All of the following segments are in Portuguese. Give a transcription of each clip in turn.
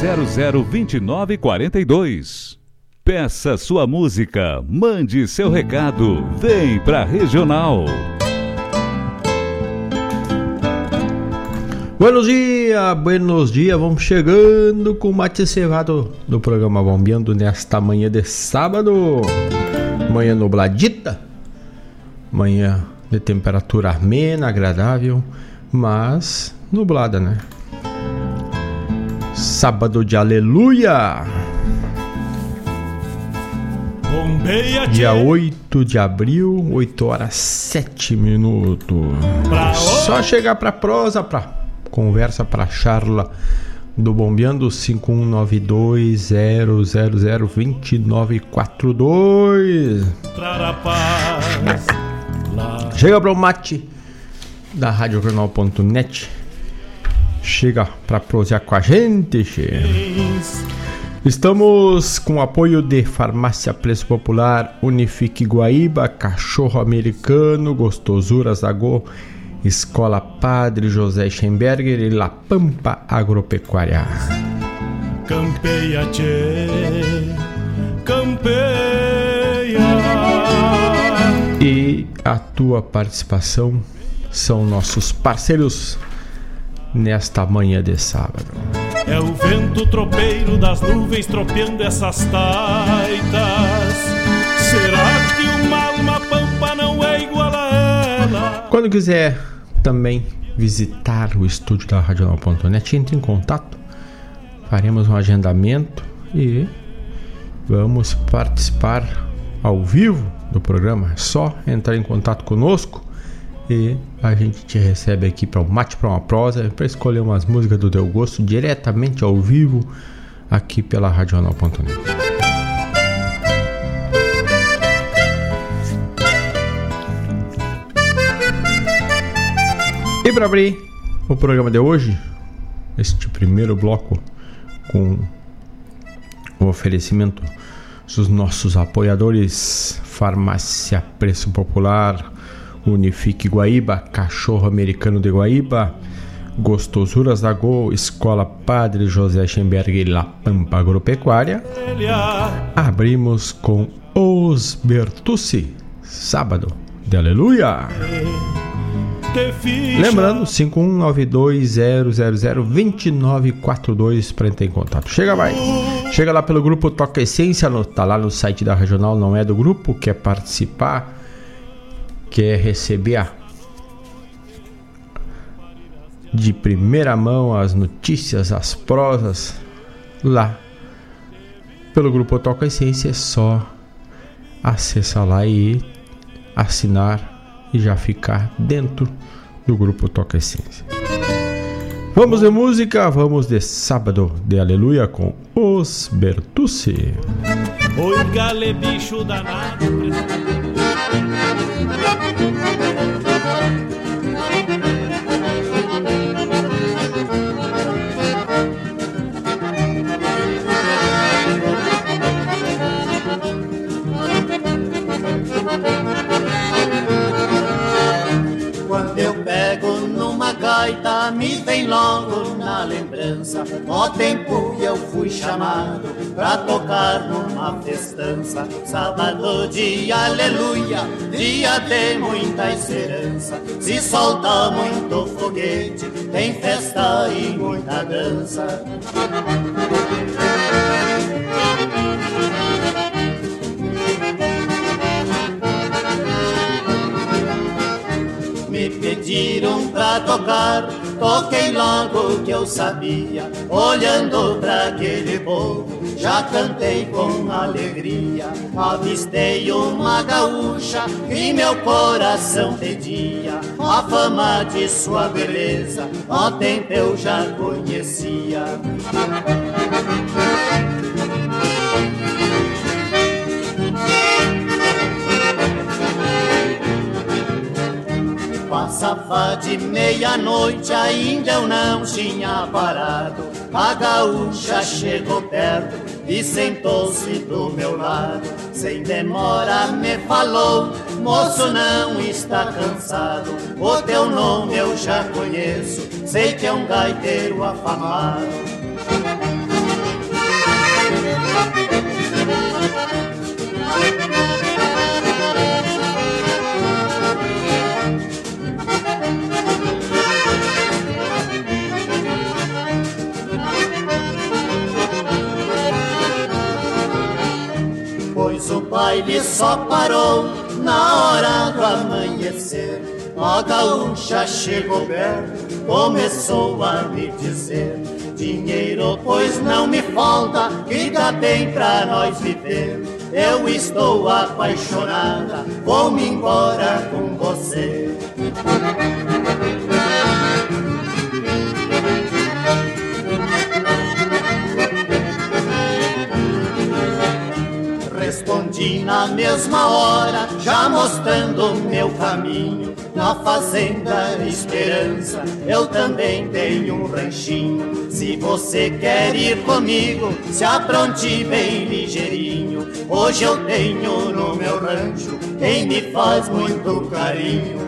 51 Peça sua música, mande seu recado, vem pra Regional. Buenos dias, buenos dias, vamos chegando com o mate cevado do programa Bombeando nesta manhã de sábado. Manhã nubladita, manhã de temperatura amena, agradável, mas nublada, né? Sábado de aleluia! Dia 8 de abril, 8 horas 7 minutos. Só chegar pra prosa, pra conversa, pra charla do Bombeando 5192002942. Mostrar a paz. Lá Chega pro mate da radiojornal.net. Chega pra prosear com a gente, che. Estamos com o apoio de Farmácia Preço Popular, Unifique Guaíba, Cachorro Americano, Gostosuras da Go, Escola Padre José Schemberger e La Pampa Agropecuária. campeia, tchê, campeia. E a tua participação são nossos parceiros nesta manhã de sábado. É o vento tropeiro das nuvens tropeando essas taitas. Será que uma alma pampa não é igual a ela? Quando quiser também visitar o estúdio da Radional.net, entre em contato, faremos um agendamento e vamos participar ao vivo do programa. É só entrar em contato conosco e a gente te recebe aqui para um mate para uma prosa, para escolher umas músicas do teu gosto diretamente ao vivo aqui pela Radional.net. E para abrir o programa de hoje, este primeiro bloco com o oferecimento dos nossos apoiadores Farmácia Preço Popular, Unifique Guaíba, Cachorro Americano de Guaíba, Gostosuras da Go, Escola Padre José Schemberg e La Pampa Agropecuária. Abrimos com Os Bertucci, sábado de Aleluia. Lembrando, 51920002942 para entrar em contato. Chega mais. Chega lá pelo grupo Toca Essência, no, tá lá no site da Regional, não é do grupo, quer participar, quer receber a de primeira mão as notícias, as prosas lá pelo grupo Toca Essência é só acessar lá e assinar e já ficar dentro do grupo Toca Essência. Vamos de música, vamos de sábado de aleluia com os Bertucci. Oi, gale bicho danado. Gaita me vem logo na lembrança. Ó tempo que eu fui chamado pra tocar numa festança. Sábado de aleluia, dia de muita esperança. Se solta muito foguete, tem festa e muita dança. pediram pra tocar, toquei logo que eu sabia, olhando pra aquele povo, já cantei com alegria, avistei uma gaúcha e meu coração pedia, a fama de sua beleza, ó tempo eu já conhecia. Passava de meia-noite, ainda eu não tinha parado. A gaúcha chegou perto e sentou-se do meu lado. Sem demora me falou, moço não está cansado. O teu nome eu já conheço, sei que é um gaiteiro afamado. O baile só parou na hora do amanhecer. A gaúcha chegou perto, começou a me dizer: Dinheiro, pois não me falta, fica bem pra nós viver. Eu estou apaixonada, vou-me embora com você. Respondi na mesma hora, já mostrando meu caminho. Na fazenda Esperança, eu também tenho um ranchinho. Se você quer ir comigo, se apronte bem ligeirinho. Hoje eu tenho no meu rancho quem me faz muito carinho.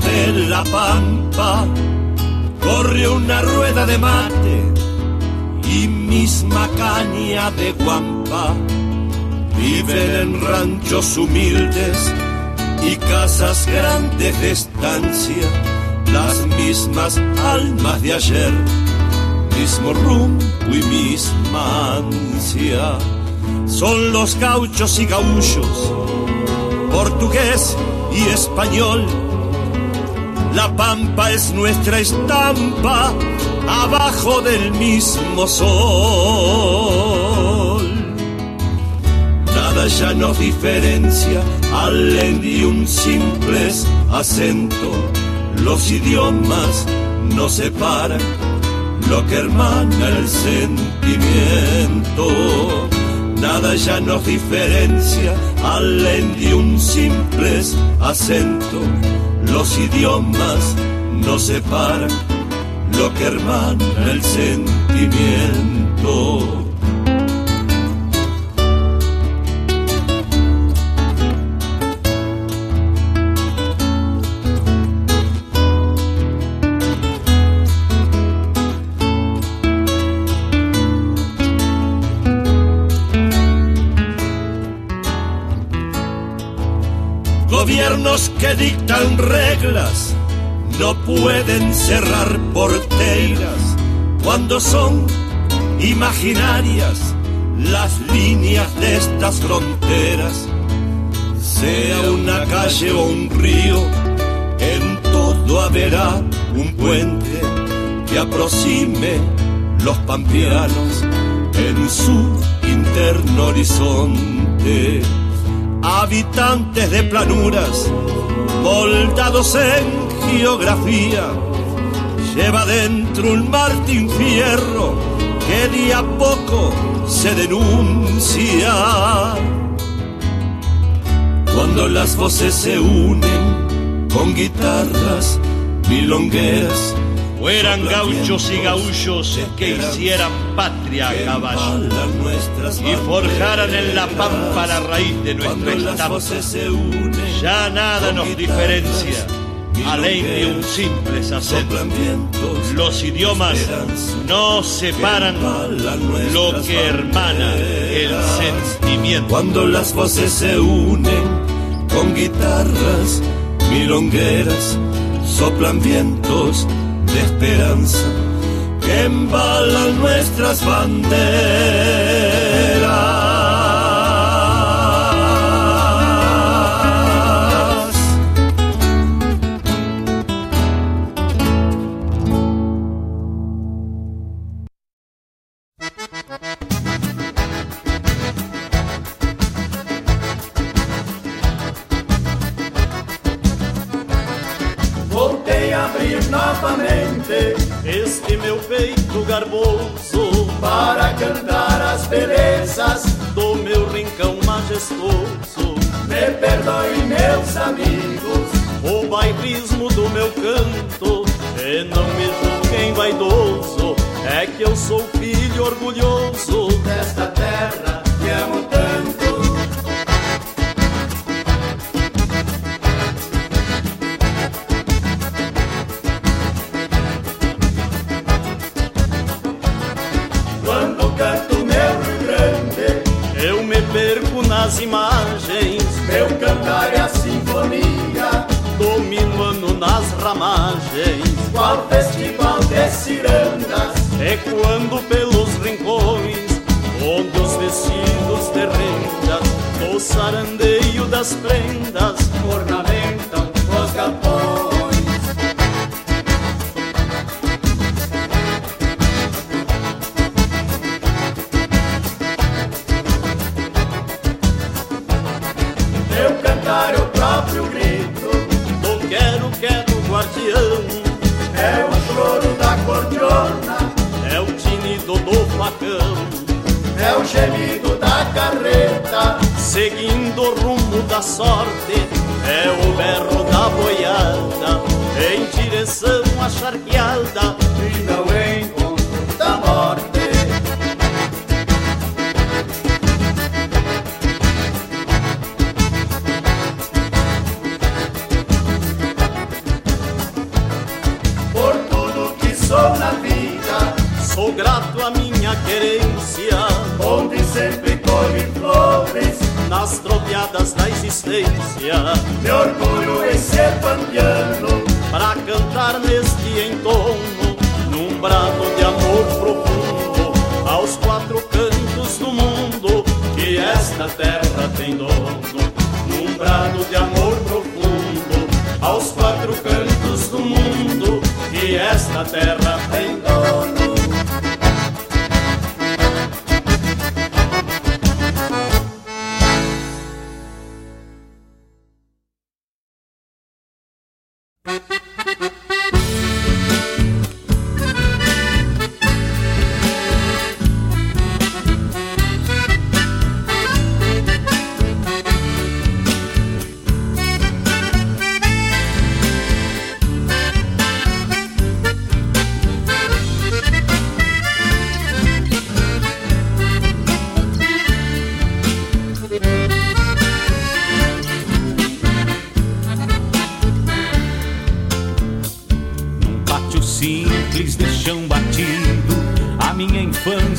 De la pampa, corre una rueda de mate y misma caña de guampa. Viven en ranchos humildes y casas grandes de estancia, las mismas almas de ayer, mismo rumbo y misma ansia. Son los gauchos y gaullos, portugués y español. La pampa es nuestra estampa abajo del mismo sol. Nada ya nos diferencia al de un simple acento. Los idiomas nos separan lo que hermana el sentimiento. Nada ya nos diferencia al de un simple acento. Los idiomas nos separan lo que hermana el sentimiento. Gobiernos que dictan reglas no pueden cerrar porteiras cuando son imaginarias las líneas de estas fronteras. Sea una calle o un río, en todo haberá un puente que aproxime los pampeanos en su interno horizonte. Habitantes de planuras, moldados en geografía lleva dentro un Martín Fierro que día a poco se denuncia. Cuando las voces se unen con guitarras milongueras, fueran gauchos y gaullos que hicieran patria a caballo y forjaran en la pampa la raíz de nuestra estampa. Ya nada nos diferencia ley de un simple acento. Los idiomas no separan lo que hermana el sentimiento. Cuando las voces se unen con guitarras milongueras, soplan vientos de esperanza que embalan nuestras banderas.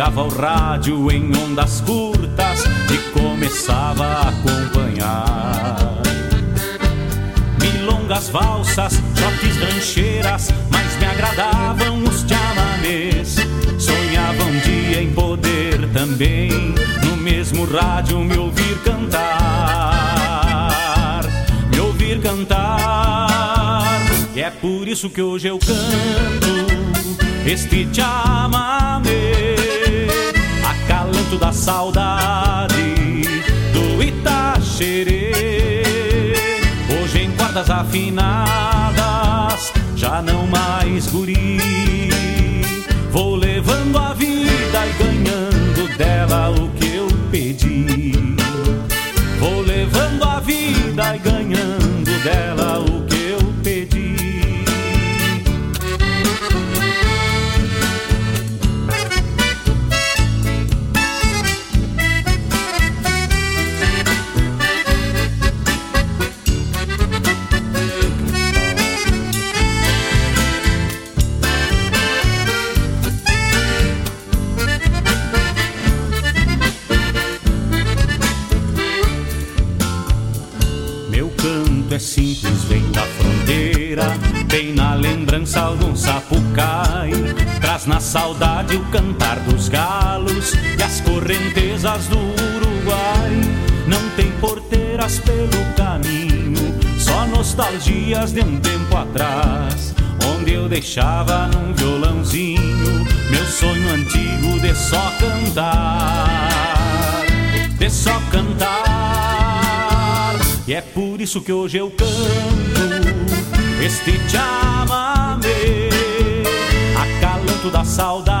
Ligava o rádio em ondas curtas e começava a acompanhar. Milongas, valsas, trotes rancheiras, mas me agradavam os chamanês. Sonhava um dia em poder também mesmo rádio me ouvir cantar, me ouvir cantar. E é por isso que hoje eu canto este chamamé, da saudade do Itaxerê. Hoje em cordas afinadas, já não mais guri. Vou levando a vida e ganhando dela o que pedi. Vou levando a vida e ganhando dela saudade o cantar dos galos e as correntezas do Uruguai. Não tem porteiras pelo caminho, só nostalgias de um tempo atrás. Onde eu deixava num violãozinho meu sonho antigo de só cantar, de só cantar. E é por isso que hoje eu canto este chamamé, acalanto da saudade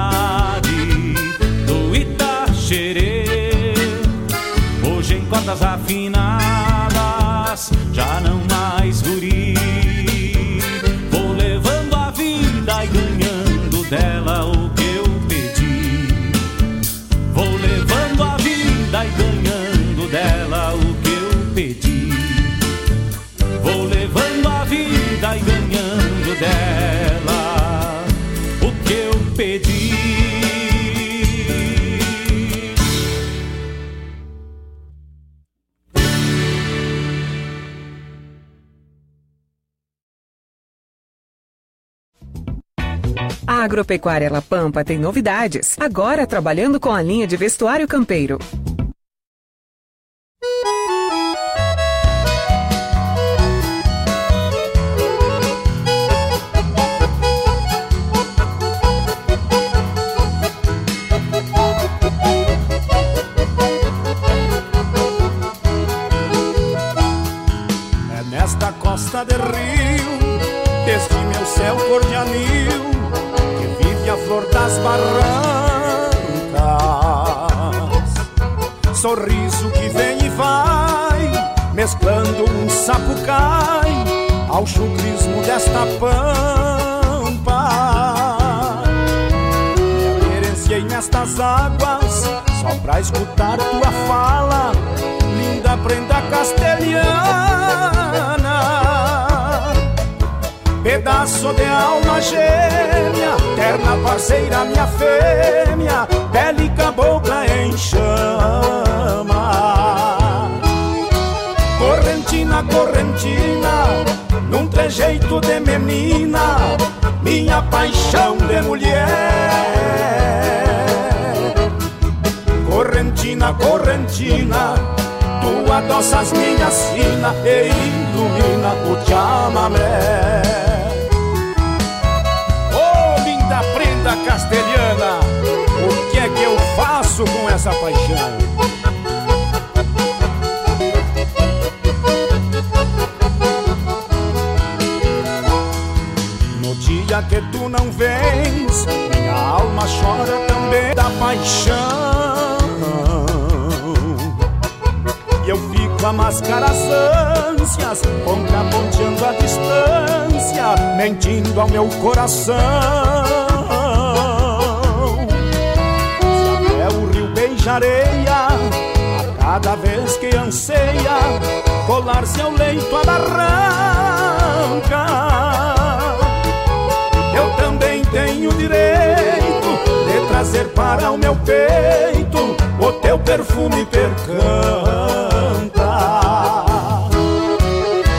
Itaxerê. Hoje em cordas afinadas, já não mais guri. Vou levando a vida e ganhando dela o que eu pedi. Vou levando a vida e ganhando dela o que eu pedi. Vou levando a vida e ganhando dela Agropecuária La Pampa tem novidades. Agora trabalhando com a linha de vestuário campeiro. costa de rio, deste meu céu cor de anil, das barrancas. Sorriso que vem e vai, mesclando um sapucai ao chucrismo desta pampa. Me querenciei nestas águas só pra escutar tua fala, linda prenda castelhana pedaço de alma gêmea, terna parceira, minha fêmea, pele cabocla em chama. Correntina, correntina, num trejeito de menina, minha paixão de mulher. Correntina, correntina, tu adoças minha sina e ilumina o chamamé. Essa paixão? No dia que tu não vens, minha alma chora também da paixão. E eu fico a mascarar as ânsias, contraponteando a distância, mentindo ao meu coração. Areia a cada vez que anseia colar-se ao leito a barranca. Eu também tenho direito de trazer para o meu peito o teu perfume percanta.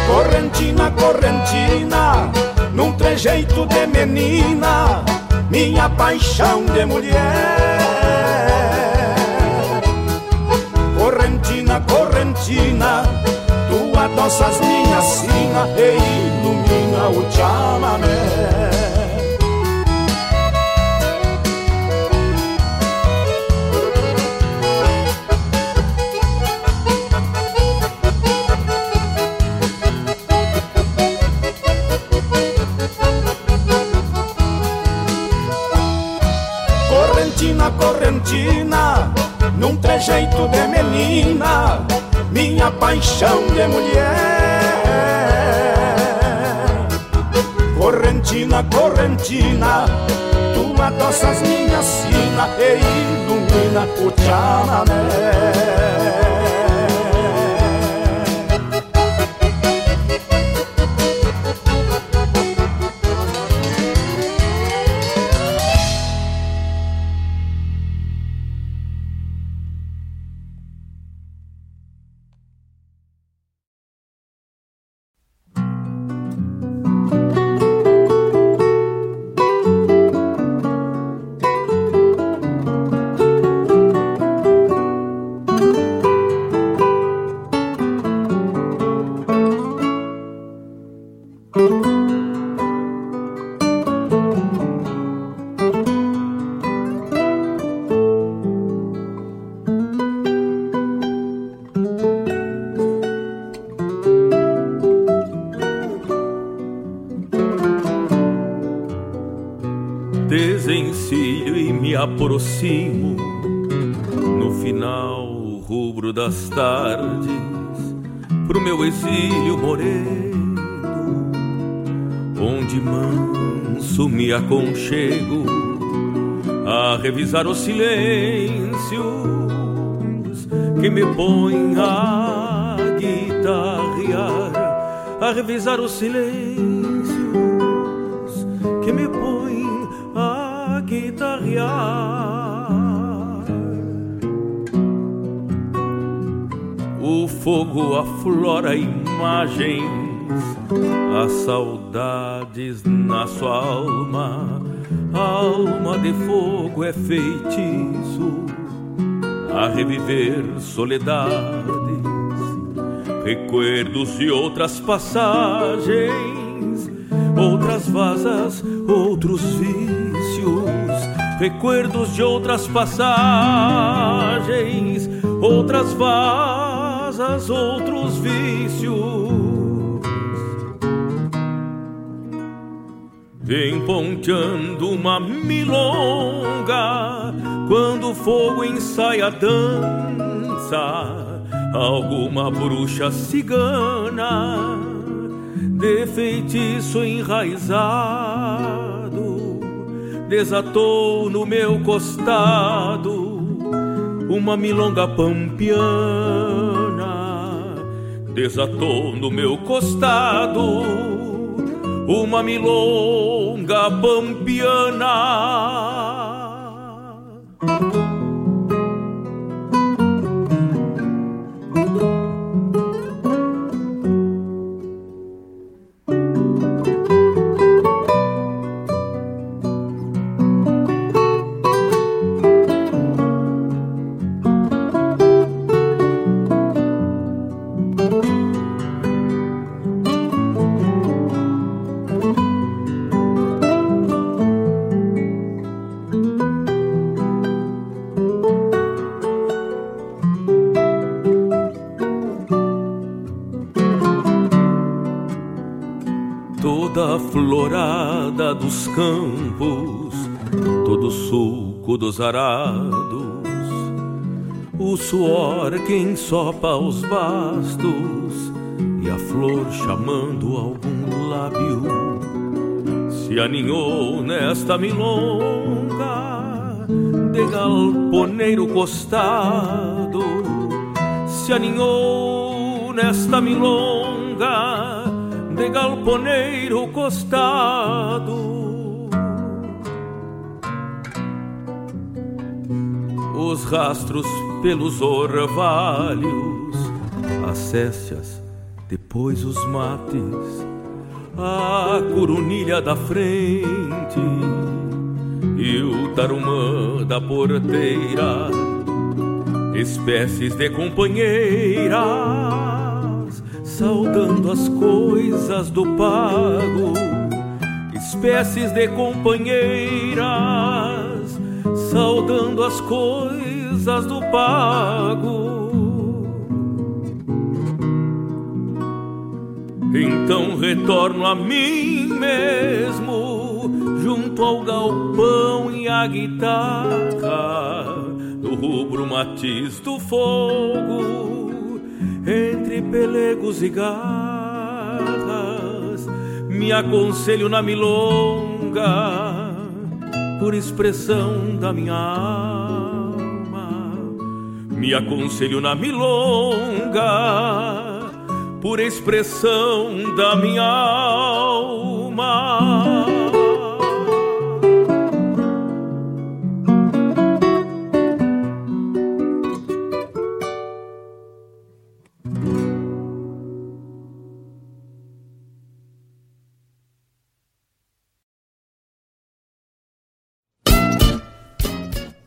Correntina, correntina, num trejeito de menina, minha paixão de mulher. Correntina Tu adoças minha sina e ilumina o chamamé trejeito de menina, minha paixão de mulher. Correntina, correntina, tu adoças minha sina e ilumina o chamamé. A revisar os silêncios que me põem a guitarrear, a revisar os silêncios que me põem a guitarrear. fogo aflora imagens, as na sua alma. alma de fogo é feitiço a reviver soledades, recuerdos de outras passagens, outras vasas, outros vícios, recuerdos de outras passagens, outras vasas outros vícios. Emponteando uma milonga, quando o fogo ensaia a dança, alguma bruxa cigana de feitiço enraizado desatou no meu costado uma milonga pampiana desatou no meu costado uma milonga pampiana. Dos arados, o suor que ensopa os bastos e a flor chamando algum lábio se aninhou nesta milonga de galponeiro costado, se aninhou nesta milonga de galponeiro costado. Os rastros pelos orvalhos, as cécias, depois os mates, a corunilha da frente e o tarumã da porteira, espécies de companheira saudando as coisas do pago, espécies de companheiras, saudando as coisas do pago. Então retorno a mim mesmo, junto ao galpão e à guitarra, no rubro matiz do fogo entre pelegos e garras, me aconselho na milonga, por expressão da minha alma. Me aconselho na milonga, por expressão da minha alma.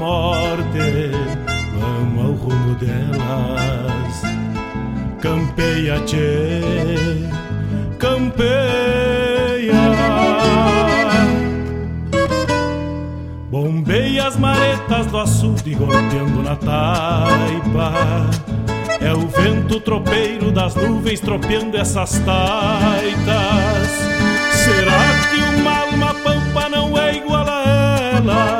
Morte vamos ao rumo delas. Campeia, tchê, campeia. Bombeia as maretas do açude golpeando na taipa. É o vento tropeiro das nuvens tropeando essas taitas. Será que uma alma pampa não é igual a elas?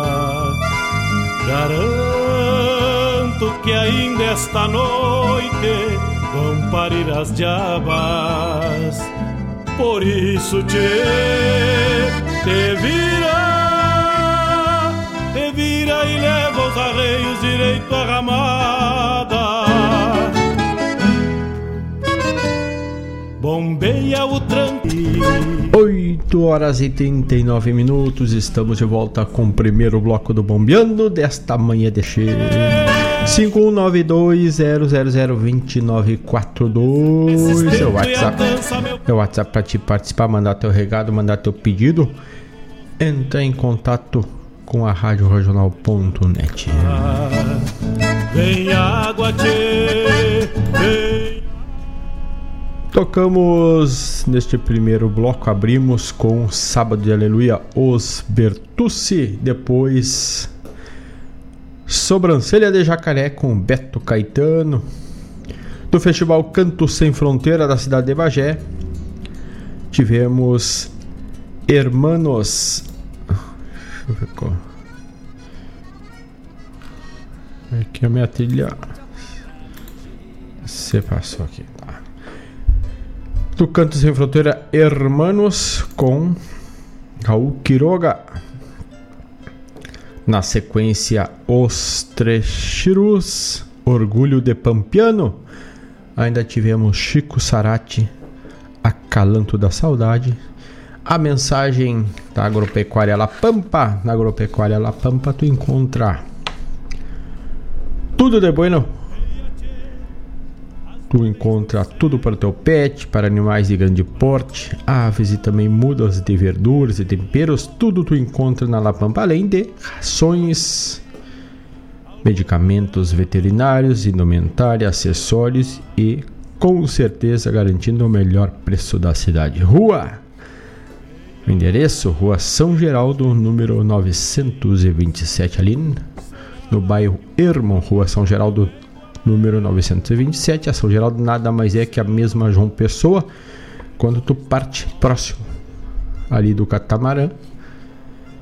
Garanto que ainda esta noite vão parir as diabas. Por isso te, te vira, te vira e leva os arreios direito à ramada. Bombeia o tranque. 8 horas e 39 minutos, estamos de volta com o primeiro bloco do Bombeando desta manhã de cheio. 5192002942 é o WhatsApp. É o WhatsApp para te participar, mandar teu recado, mandar teu pedido. Entra em contato com a Rádio Regional.net. Vem água, tchê, vem. Tocamos neste primeiro bloco, abrimos com Sábado de Aleluia, Os Bertucci, depois Sobrancelha de Jacaré com Beto Caetano, do Festival Canto Sem Fronteira da cidade de Bagé, tivemos Hermanos. Aqui a minha trilha. Você passou aqui, Do Canto Sem Fronteira, Hermanos com Raul Quiroga. Na sequência, Os Trechirus, Orgulho de Pampiano. Ainda tivemos Chico Sarati, Acalanto da Saudade. A mensagem da Agropecuária La Pampa. Na Agropecuária La Pampa tu encontra tudo de bueno Tu encontra tudo para o teu pet, para animais de grande porte, aves e também mudas de verduras e temperos, tudo tu encontra na La Pampa, além de rações, medicamentos veterinários, indumentária, acessórios e com certeza garantindo o melhor preço da cidade. Rua o endereço, Rua São Geraldo, número 927, ali no bairro Ermon, Rua São Geraldo, número 927. A São Geraldo nada mais é que a mesma João Pessoa quando tu parte próximo ali do catamarã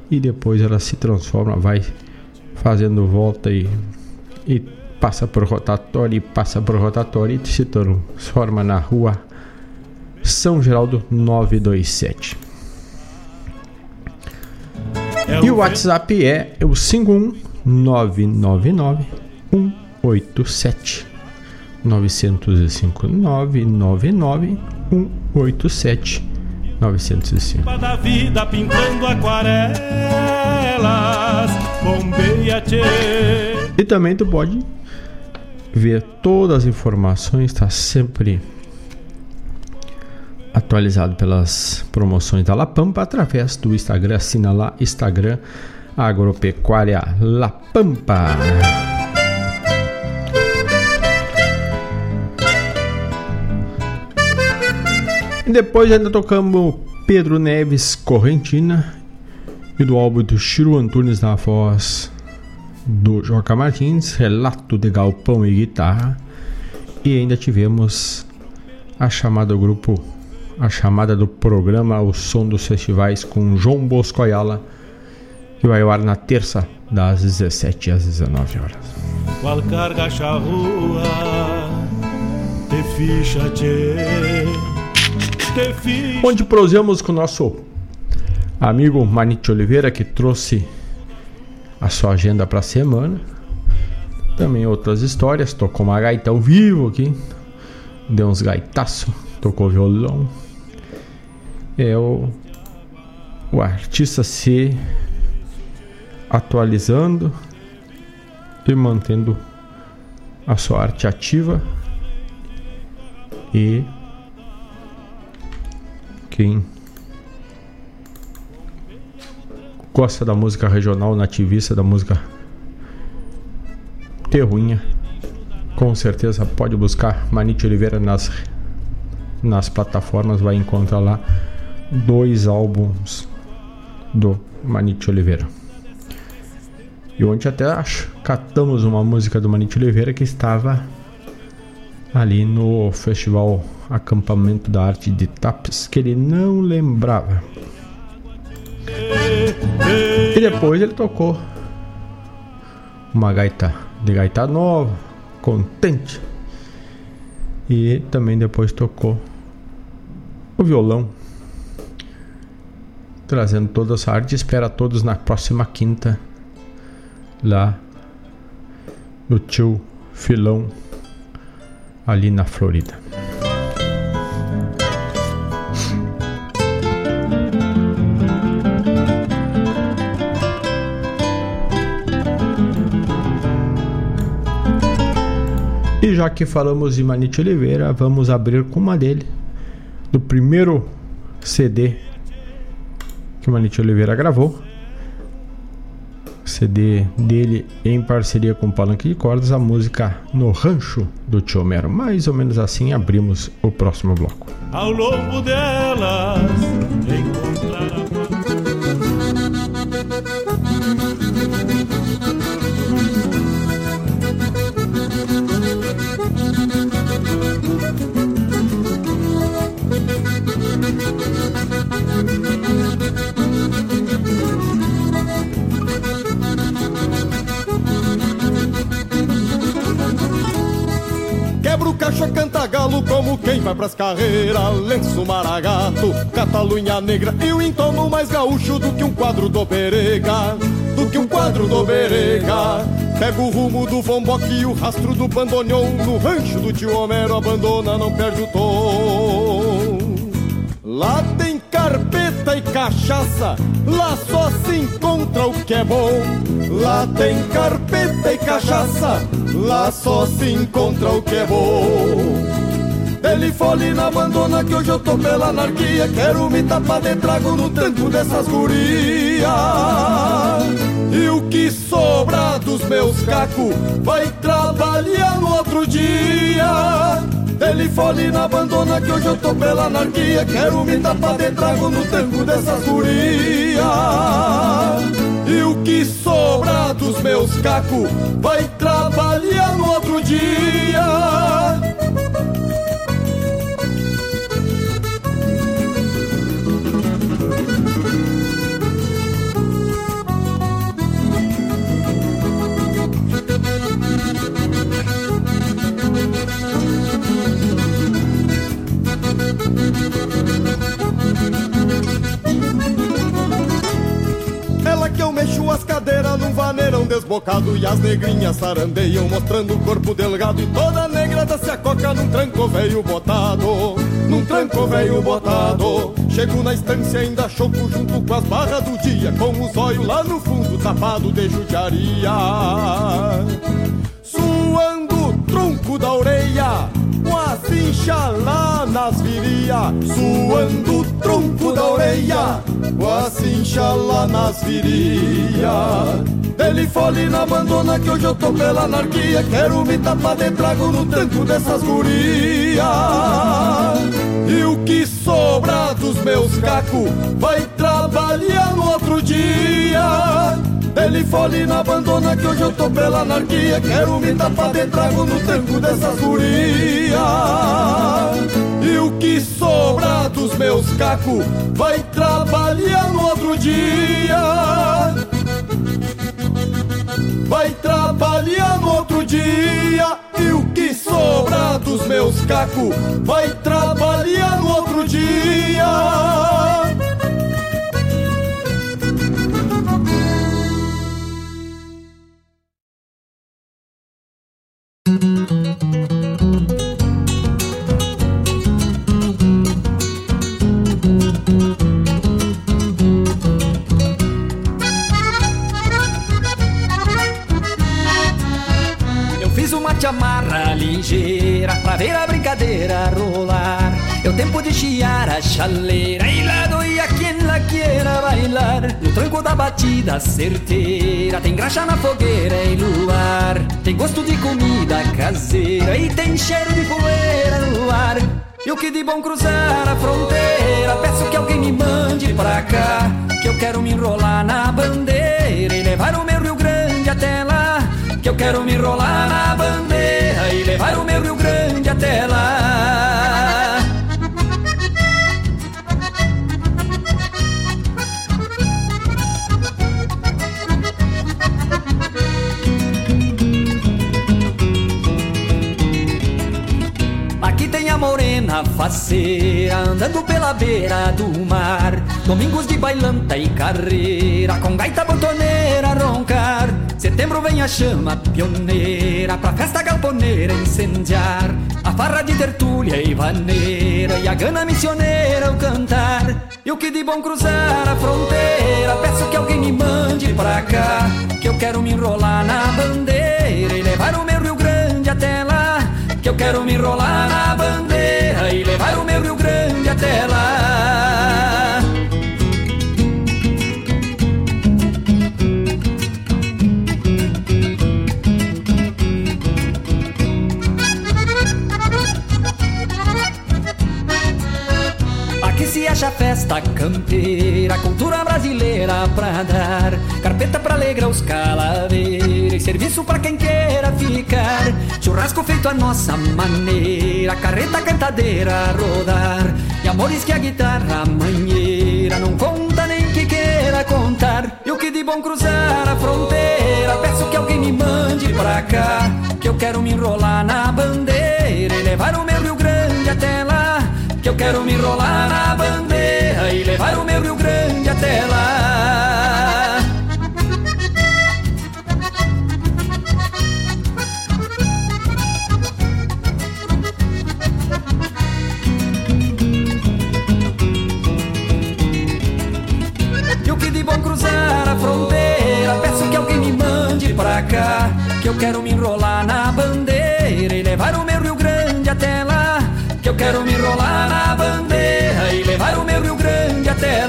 e depois ela se transforma, vai fazendo volta e, e passa por rotatório e passa por rotatório e se transforma na rua São Geraldo 927. É E o WhatsApp é o 51999 187 905 999 187 905. da vida pintando aquarelas. Bombeia. E também tu pode ver todas as informações, está sempre atualizado pelas promoções da La Pampa através do Instagram. Assina lá, Instagram Agropecuária La Pampa. E depois ainda tocamos Pedro Neves Correntina e do álbum do Chiru Antunes na voz do Joca Martins, Relato de Galpão e Guitarra. E ainda tivemos a chamada do grupo, a chamada do programa O Som dos Festivais com João Bosco Ayala, que vai ao ar na terça, das 17 às 19 horas. Qual carga rua, te ficha, te. Onde prosseguimos com o nosso amigo Manite Oliveira, que trouxe a sua agenda para a semana. Também outras histórias, tocou uma gaita ao vivo aqui, deu uns gaitaço, tocou violão. É o, o artista se atualizando e mantendo a sua arte ativa e quem gosta da música regional nativista, da música terruinha, com certeza pode buscar Manite Oliveira nas, nas plataformas, vai encontrar lá dois álbuns do Manite Oliveira. E ontem até acho, catamos uma música do Manite Oliveira que estava ali no festival Acampamento da Arte de Tapes, que ele não lembrava. E depois ele tocou uma gaita de gaita nova, contente. E também depois tocou o violão, trazendo toda essa arte. Espera todos na próxima quinta, lá no tio Filão, ali na Florida. Já que falamos de Manite Oliveira, vamos abrir com uma dele, do primeiro CD que Manite Oliveira gravou. CD dele em parceria com o Palanque de Cordas, a música No Rancho do Tio Mero. Mais ou menos assim abrimos o próximo bloco. Ao longo delas Quebra o cacho, canta galo como quem vai pras carreiras Lenço maragato, catalunha negra E o entono mais gaúcho do que um quadro do Berega Do que um quadro do Berega. Pega o rumo do vomboque e o rastro do bandoneon. No rancho do tio Homero abandona, não perde o tom Lá tem carpeta e cachaça, lá só se encontra o que é bom. Lá tem carpeta e cachaça, lá só se encontra o que é bom. Ele fole na abandona que hoje eu tô pela anarquia. Quero me tapar de trago no tranco dessas gurias. E o que sobra dos meus cacos vai trabalhar no outro dia. Ele fole na abandona que hoje eu tô pela anarquia. Quero me tapar de trago no tango dessas gurias. E o que sobra dos meus cacos Vai trabalhar no outro dia E as negrinhas sarandeiam mostrando o corpo delgado E toda negrada se acoca num tranco velho botado Num tranco velho botado. Chego na estância ainda choco junto com as barras do dia Com os olhos lá no fundo tapado de judiaria. Suando o tronco da orelha com a cincha lá nas viria, suando o tronco da orelha, com a cincha lá nas viria. Ele fole na abandona que hoje eu tô pela anarquia, quero me tapar de trago no tranco dessas gurias. E o que sobra dos meus cacos vai trabalhar no outro dia. Ele fole na abandona que hoje eu tô pela anarquia. Quero me tapar de trago no tranco dessas gurias. E o que sobra dos meus cacos vai trabalhar no outro dia. Vai trabalhar no outro dia. E o que sobra dos meus cacos vai trabalhar no outro dia. Chaleira e lá doia quem lá queira bailar. No tranco da batida certeira tem graxa na fogueira e luar. Tem gosto de comida caseira e tem cheiro de poeira no ar. E o que de bom cruzar a fronteira, peço que alguém me mande pra cá. Que eu quero me enrolar na bandeira e levar o meu Rio Grande até lá. Que eu quero me enrolar na bandeira e levar o meu Rio Grande até lá. Faceira andando pela beira do mar. Domingos de bailanta e carreira, com gaita botoneira roncar. Setembro vem a chama pioneira pra festa galponeira incendiar. A farra de tertúlia e vaneira e a gana missioneira ao cantar. E o que de bom cruzar a fronteira, peço que alguém me mande pra cá. Que eu quero me enrolar na bandeira e levar o meu Rio Grande até lá. Eu quero me enrolar na bandeira e levar o meu Rio Grande até lá. Festa campeira, cultura brasileira pra dar. Carpeta pra alegrar os calaveiros, serviço pra quem queira ficar. Churrasco feito a nossa maneira, carreta cantadeira a rodar. E amores que a guitarra manheira não conta nem que queira contar. E o que de bom cruzar a fronteira, peço que alguém me mande pra cá. Que eu quero me enrolar na bandeira e levar o meu Rio Grande até lá. Eu quero me enrolar na bandeira e levar o meu Rio Grande até lá. E o que de bom cruzar a fronteira, peço que alguém me mande pra cá. Que eu quero me enrolar na bandeira e levar o quero me enrolar na bandeira e levar o meu Rio Grande até.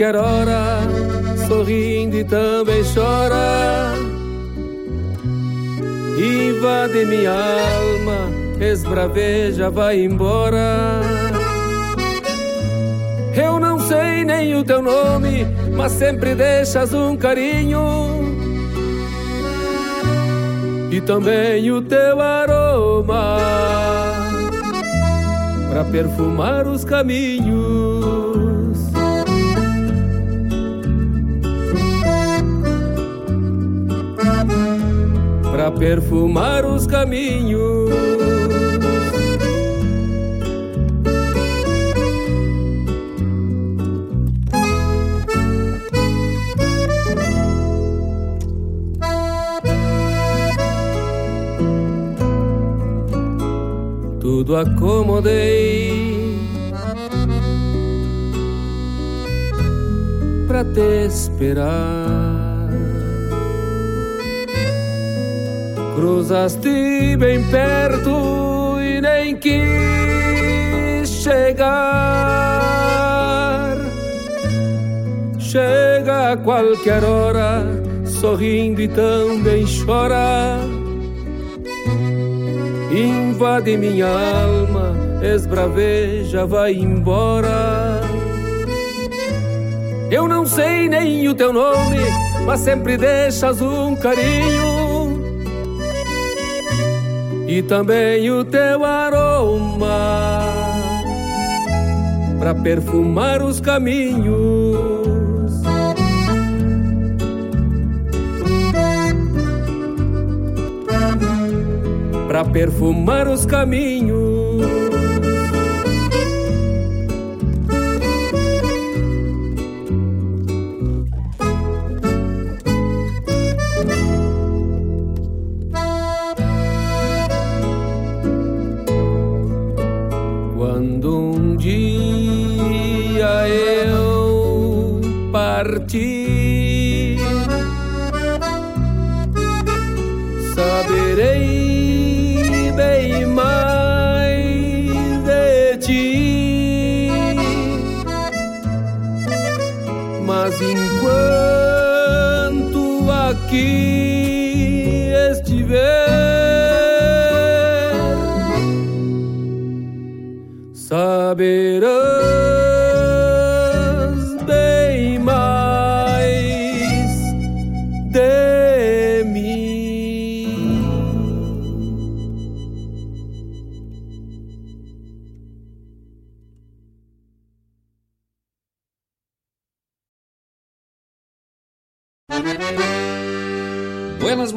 Qualquer hora, sorrindo e também chora invade minha alma, esbraveja, vai embora. Eu não sei nem o teu nome, mas sempre deixas um carinho. E também o teu aroma. Para perfumar os caminhos. Para perfumar os caminhos. tudo acomodei pra te esperar. Cruzaste bem perto e nem quis chegar. Chega a qualquer hora, sorrindo e também chora invade minha alma, esbraveja, vai embora. Eu não sei nem o teu nome, mas sempre deixas um carinho. E também o teu aroma para perfumar os caminhos. para perfumar os caminhos. Enquanto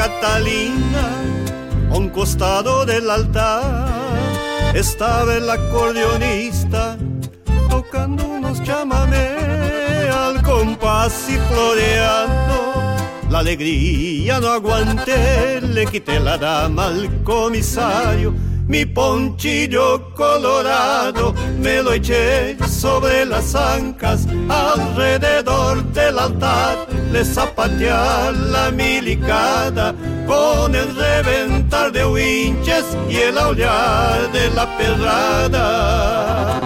Catalina, a un costado del altar, estaba el acordeonista tocando unos chamamé al compás y floreando. La alegría no aguanté, le quité la dama al comisario mi ponchillo colorado me lo eché sobre las ancas alrededor del altar le zapateé la milicada con el reventar de winches y el aullar de la pedrada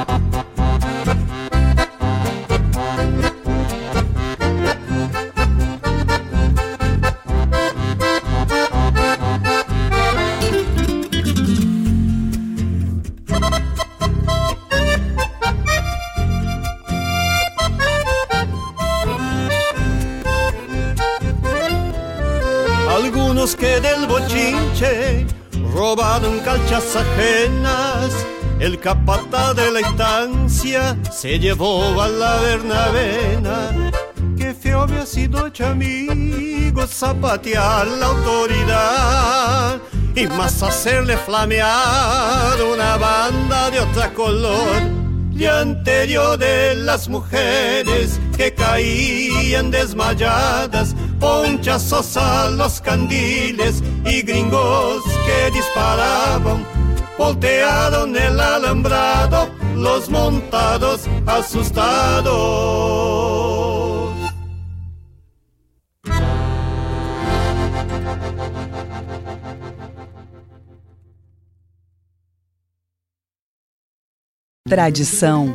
bochinche robaron calchas ajenas. El capata de la instancia se llevó a la Bernavena. Que feo había sido hecho amigo zapatear la autoridad. y más hacerle flamear una banda de otra color. Y anterior de las mujeres que caían desmayadas, ponchazos a los candiles y gringos que disparaban, voltearon el alambrado, los montados asustados. Tradição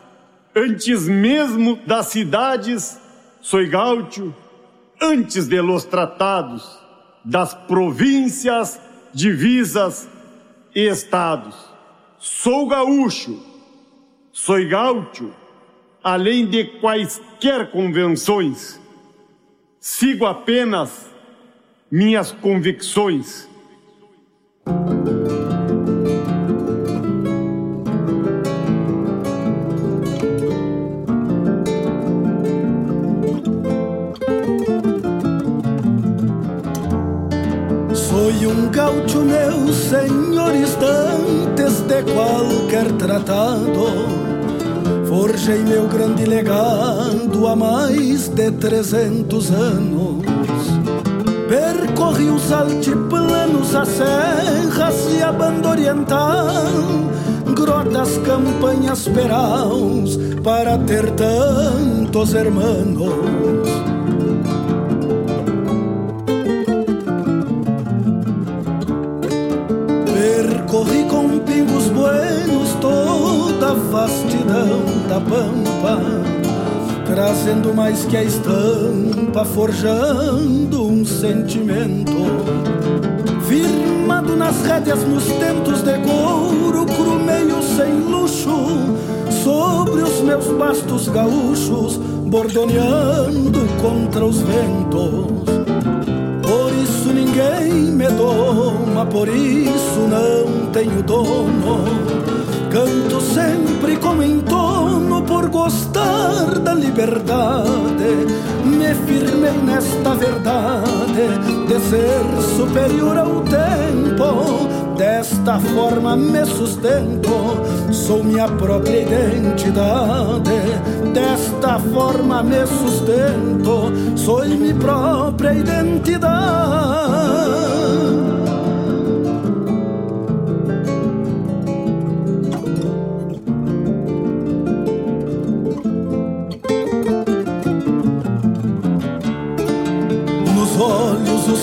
antes mesmo das cidades, sou gaúcho antes de los tratados, das províncias, divisas e estados. Sou gaúcho, sou gaúcho, além de quaisquer convenções, sigo apenas minhas convicções. Soy un gaucho meu, senhores, antes de qualquer tratado. Forjei meu grande legado há mais de trezentos anos. Percorri os altiplanos, as serras e a banda oriental, grotas, campanhas, peraus, para ter tantos hermanos. Percorri com pingos buenos toda a vastidão da pampa, trazendo mais que a estampa, forjando um sentimento. Firmado nas rédeas nos tentos de couro, cru meio sem luxo, sobre os meus bastos gaúchos, bordoneando contra os ventos. Por isso ninguém me doma, por isso não tenho dono. Canto sempre como entono por gostar da liberdade. Me firmei nesta verdade de ser superior ao tempo. Desta forma me sustento, sou minha própria identidade. Desta forma me sustento, sou minha própria identidade.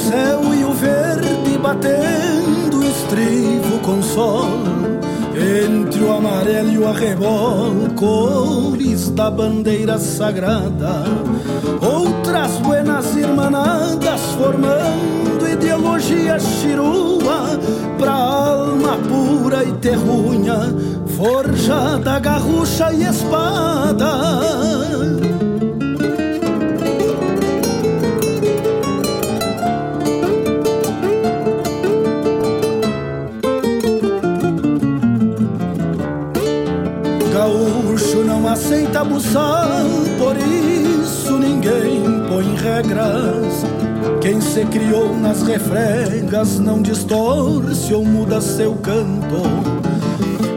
Céu e o verde batendo estrivo com sol. Entre o amarelo e o arrebol, cores da bandeira sagrada. Outras buenas irmanadas formando ideologia chirua pra alma pura e terrunha, forjada, garrucha e espada. Buçal, por isso ninguém põe regras. Quem se criou nas refregas não distorce ou muda seu canto.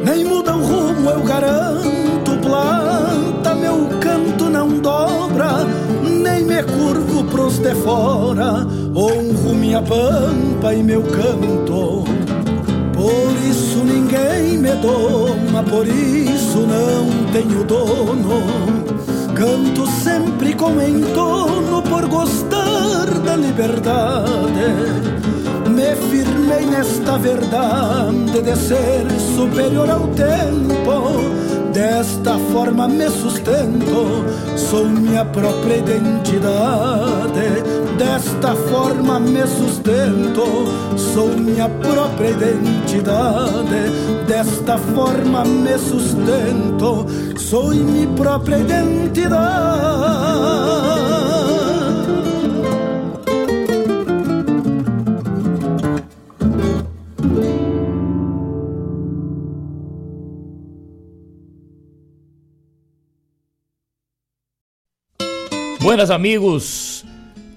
Nem muda o rumo, eu garanto. Planta, meu canto não dobra. Nem me curvo pros de fora. Honro minha pampa e meu canto. Isso ninguém me doma, por isso não tenho dono. Canto sempre com entono por gostar da liberdade. Me firmei nesta verdade de ser superior ao tempo. Desta forma me sustento, sou minha própria identidade. Desta forma me sustento, sou minha própria identidade. Desta forma me sustento, sou minha própria identidade. Buenas amigos,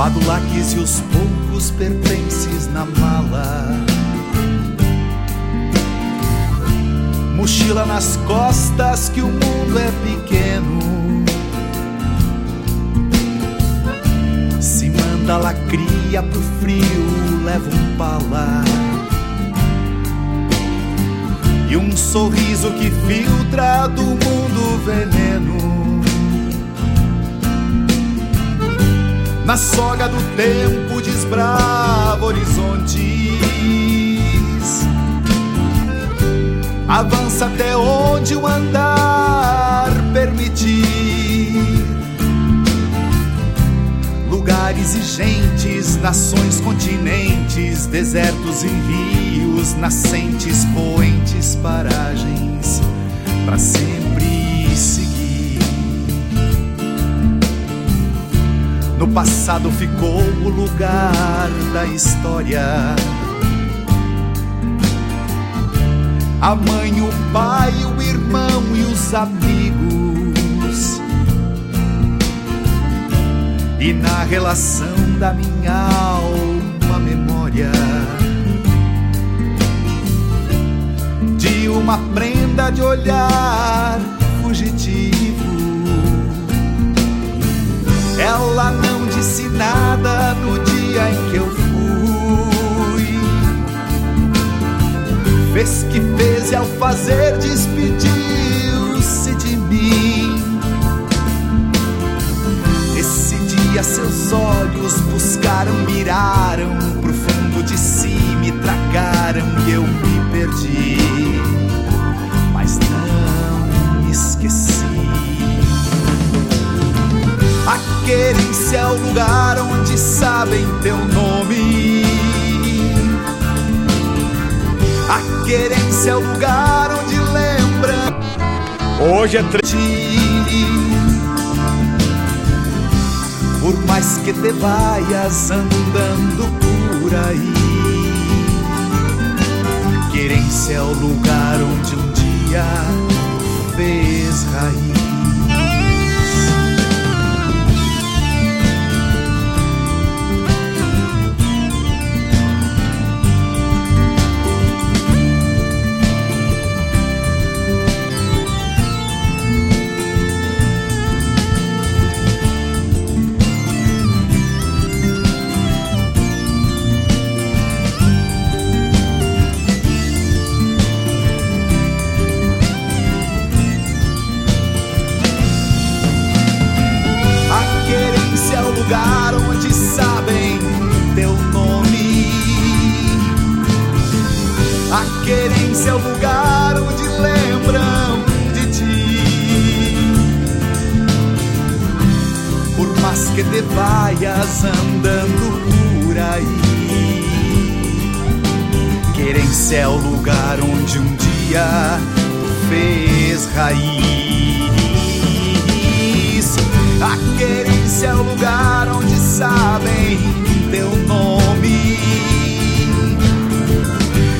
Badulaques e os poucos pertences na mala. Mochila nas costas que o mundo é pequeno. Se manda lacria pro frio, leva um pala. E um sorriso que filtra do mundo veneno. Na soga do tempo desbrava horizontes. Avança até onde o andar permitir. Lugares e gentes, nações, continentes, desertos e rios, nascentes, poentes, paragens, para sempre No passado ficou o lugar da história. A mãe, o pai, o irmão e os amigos. E na relação da minha alma memória de uma prenda de olhar fugitivo ela não disse nada no dia em que eu fui. Fez que fez e ao fazer despediu-se de mim. Esse dia seus olhos buscaram, miraram pro fundo de si, me tragaram e eu me perdi. Querência é o lugar onde sabem teu nome. A querência é o lugar onde lembra. Hoje é tre... Por mais que te vayas andando por aí. Querência é o lugar onde um dia fez raiz. Querência é o lugar onde lembram de ti. Por mais que te vayas andando por aí, querência é o lugar onde um dia fez raiz. A querência é o lugar onde sabem teu nome.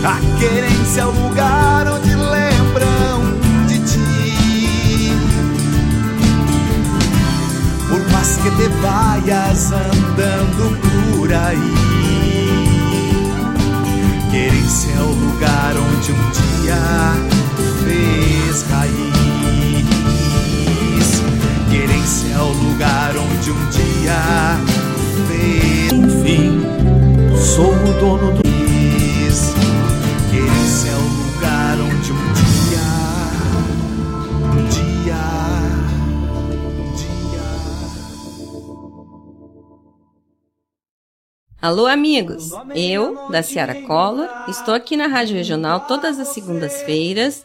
A Querência é o lugar onde lembram de ti. Por mais que te vayas andando por aí. Querência é o lugar onde um dia fez raiz. É o lugar onde um dia fez. Enfim, sou o dono do. Querência é o lugar onde um dia, um dia, um dia. Alô, amigos! Eu, da Ciara Collor, estou aqui na Rádio Regional todas as segundas-feiras,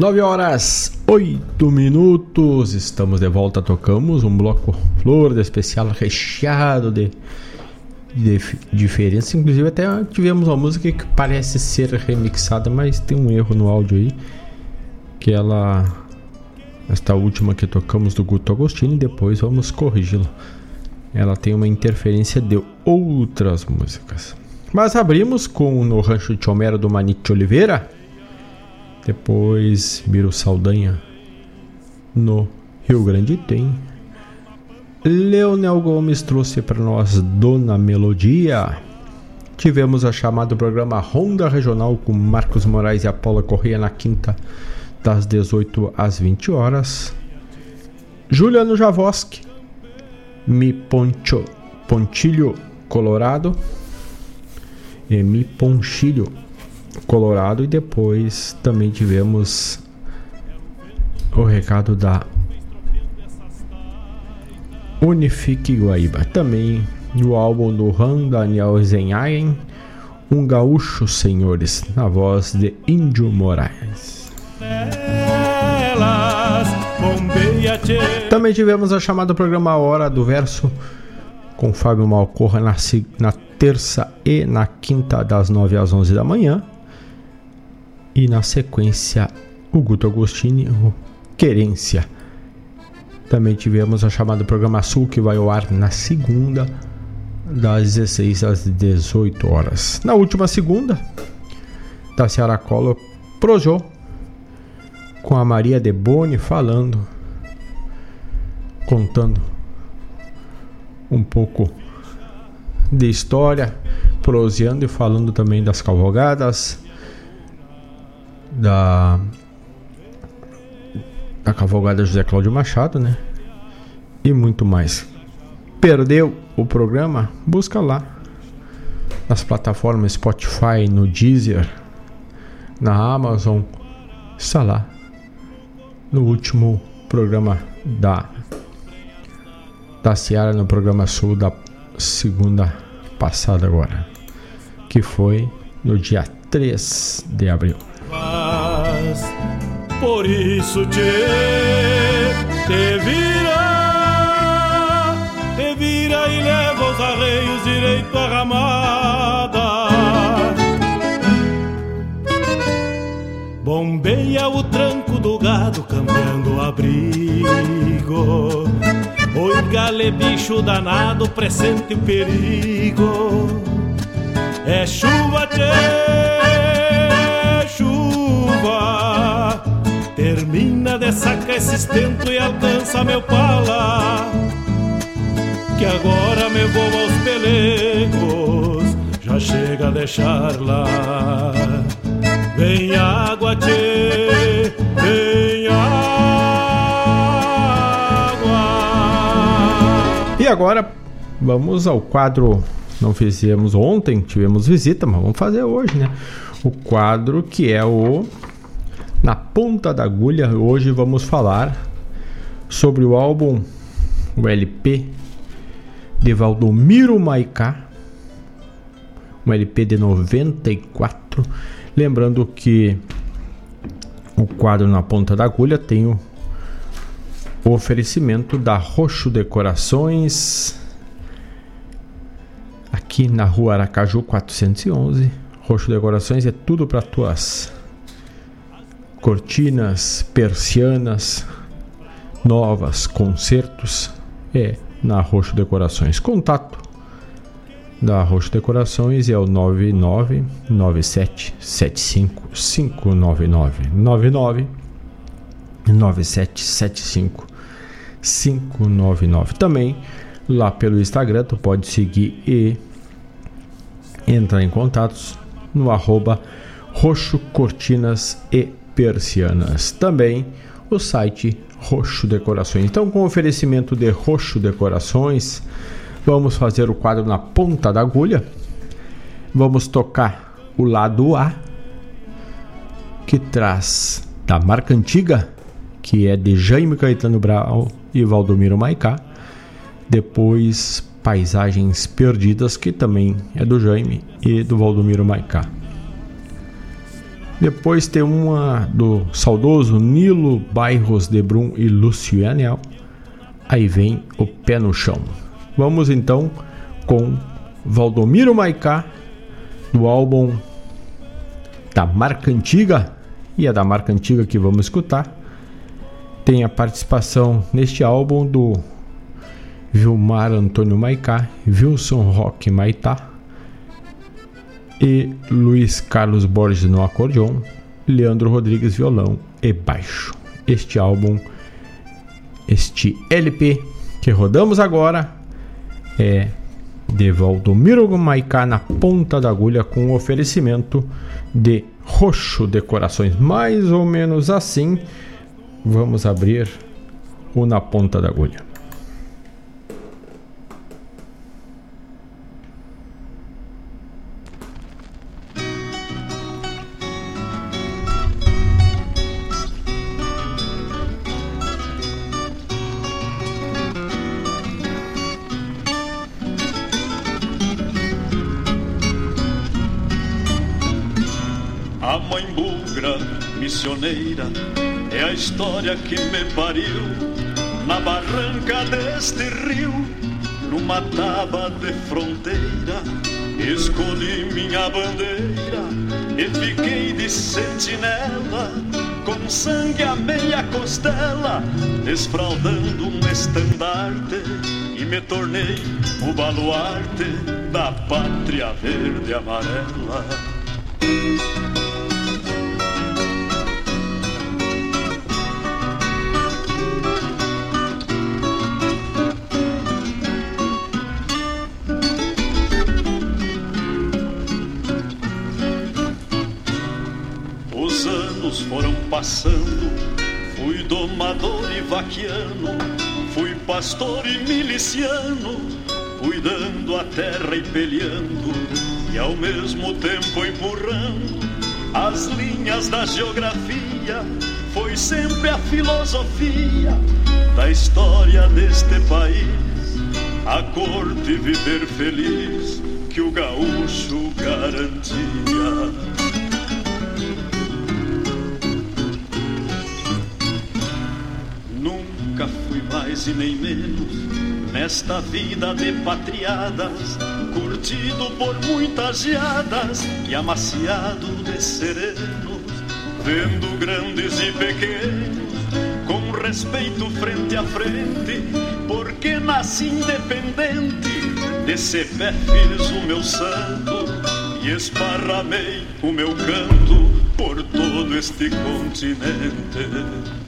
9 horas 8 minutos, estamos de volta. Tocamos um bloco flor de especial recheado de, de diferença. Inclusive, até tivemos uma música que parece ser remixada, mas tem um erro no áudio aí. Que ela, esta última que tocamos do Guto Agostini, depois vamos corrigi-la. Ela tem uma interferência de outras músicas. Mas abrimos com No Rancho de Homero do Manite Oliveira depois Miro Saldanha no Rio Grande tem. Leonel Gomes trouxe para nós Dona Melodia. Tivemos a chamada do programa Ronda Regional com Marcos Moraes e a Paula Correia na quinta, das 18 às 20 horas. Juliano Javoski, Mi Poncho, Pontilho Colorado. E Mi Ponchilho Colorado. E depois também tivemos o recado da Unifique Guaíba. Também no álbum do Han Daniel Zenhagen, Um Gaúcho Senhores, na voz de Índio Moraes. Também tivemos a chamada programa Hora do Verso com Fábio Malcorra na, na terça e na quinta, das 9 às 11 da manhã. E na sequência, o Guto Agostini, o Querência. Também tivemos a chamada programa Sul, que vai ao ar na segunda, das 16 às 18 horas. Na última segunda, da Ceará Collor, Projô, com a Maria de Boni falando, contando um pouco de história, proseando e falando também das cavalgadas, da da cavalgada José Cláudio Machado, né? E muito mais. Perdeu o programa? Busca lá nas plataformas Spotify, no Deezer, na Amazon, está lá no último programa da da Seara no programa Sul da segunda passada agora, que foi no dia 3 de abril. Mas, por isso te, te vira, te vira e leva os arreios direito à ramada. Bombeia o tranco do gado cambiando abrigo. Oi, gale bicho danado, pressente o perigo. É chuva, tchê, chuva. Termina de sacar esse estento e alcança meu pala. Que agora me vou aos pelegos, já chega a deixar lá. Tem água, tchê, tem água. E agora vamos ao quadro. Não fizemos ontem, tivemos visita, mas vamos fazer hoje, né? O quadro que é o Na Ponta da Agulha. Hoje vamos falar sobre o álbum, o LP de Valdomiro Maicá, um LP de 94. Lembrando que o quadro na ponta da agulha tem o, o oferecimento da Roxo Decorações, aqui na rua Aracaju 411. Roxo Decorações é tudo para tuas cortinas, persianas novas, concertos. É na Roxo Decorações. Contato da Roxo Decorações é o 9997755599 99 9775 Também lá pelo Instagram tu pode seguir e entrar em contatos no arroba Roxo Cortinas e Persianas. Também o site Roxo Decorações. Então, com oferecimento de Roxo Decorações, vamos fazer o quadro na ponta da agulha. Vamos tocar o lado A, que traz da marca antiga, que é de Jaime Caetano Brau e Valdomiro Maicá. Depois, Paisagens Perdidas, que também é do Jaime e do Valdomiro Maicá. Depois tem uma do saudoso Nilo Bairros de Brum e Lúcio Anel. Aí vem o pé no chão. Vamos então com Valdomiro Maicá do álbum da marca antiga e é da marca antiga que vamos escutar. Tem a participação neste álbum do Vilmar Antônio Maicá, Wilson Roque Maitá, e Luiz Carlos Borges no acordeon, Leandro Rodrigues violão e baixo. Este álbum, este LP que rodamos agora é de Valdomiro Maicá na ponta da agulha com oferecimento de roxo decorações, mais ou menos assim. Vamos abrir o na ponta da agulha. Missioneira é a história que me pariu na barranca deste rio, numa tábua de fronteira. Escolhi minha bandeira e fiquei de sentinela, com sangue a meia costela, desfraldando um estandarte e me tornei o baluarte da pátria verde amarela. Passando. Fui domador e vaquiano, fui pastor e miliciano, cuidando a terra e peleando, e ao mesmo tempo empurrando as linhas da geografia. Foi sempre a filosofia da história deste país, a corte viver feliz que o gaúcho garantia. Mais e nem menos nesta vida de patriadas, curtido por muitas geadas e amaciado de serenos, vendo grandes e pequenos com respeito frente a frente, porque nasci independente, desse pé fiz o meu santo e esparramei o meu canto por todo este continente.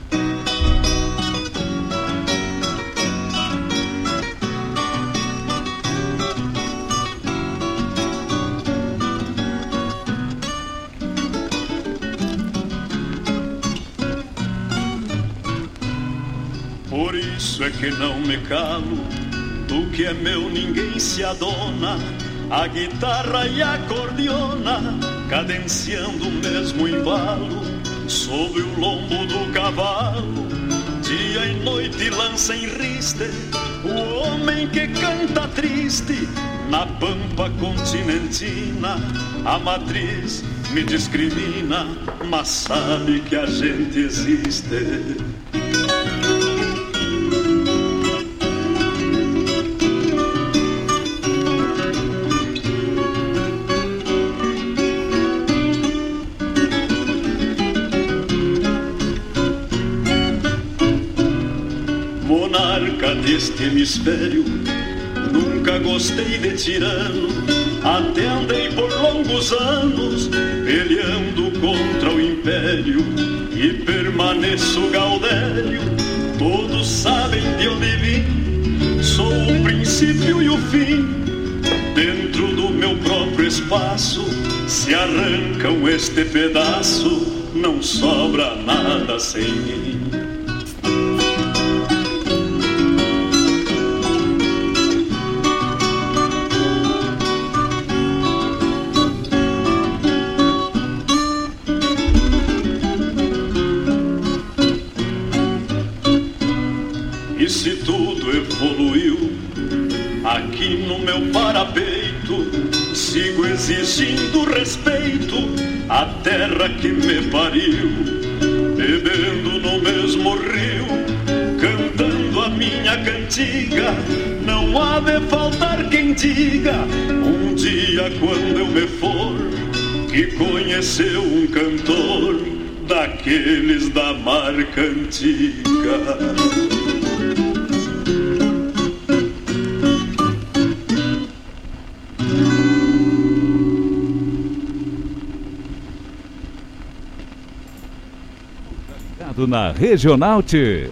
Que não me calo, do que é meu ninguém se adona. A guitarra e a cordiona, cadenciando o mesmo embalo, sob o lombo do cavalo, dia e noite lança em riste o homem que canta triste na pampa continentina. A matriz me discrimina, mas sabe que a gente existe. Hemisfério, nunca gostei de tirano, até andei por longos anos peleando contra o império e permaneço gaudério. Todos sabem de onde vim, sou o princípio e o fim. Dentro do meu próprio espaço, se arrancam este pedaço, não sobra nada sem mim. Sigo exigindo respeito à terra que me pariu, bebendo no mesmo rio, cantando a minha cantiga. Não há de faltar quem diga, um dia quando eu me for, que conheceu um cantor daqueles da marca antiga. Na Regional T.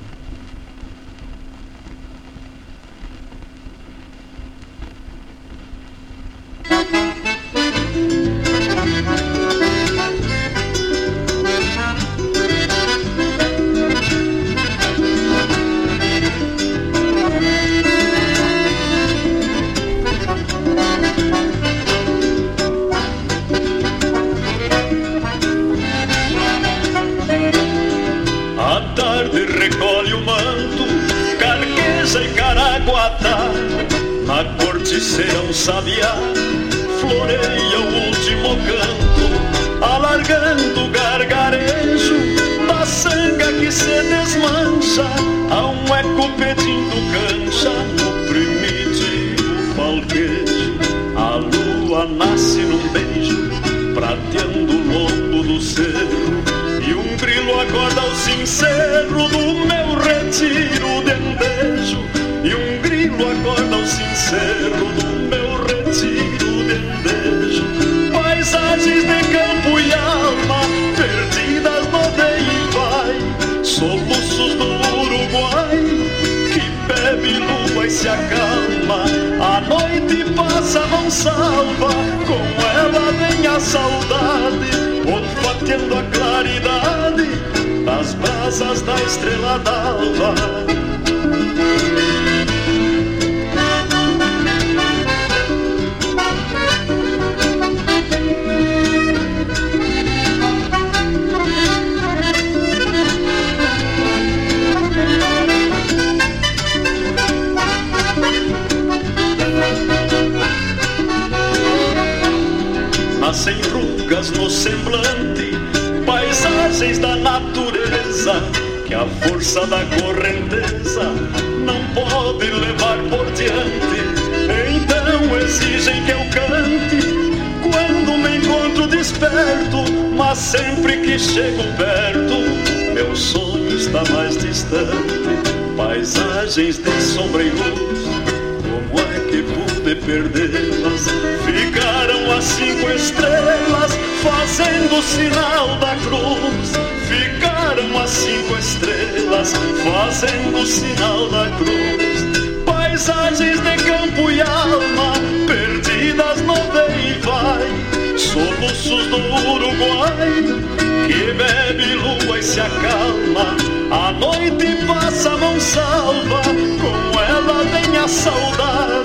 perdê-las. Ficaram as cinco estrelas fazendo o sinal da cruz. Ficaram as cinco estrelas fazendo o sinal da cruz. Paisagens de campo e alma perdidas no vem e vai. Soluços do Uruguai que bebe lua e se acalma. A noite passa, mão salva, com ela vem a saudade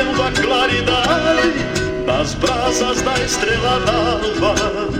brilhando a claridade das brasas da estrela d'alva.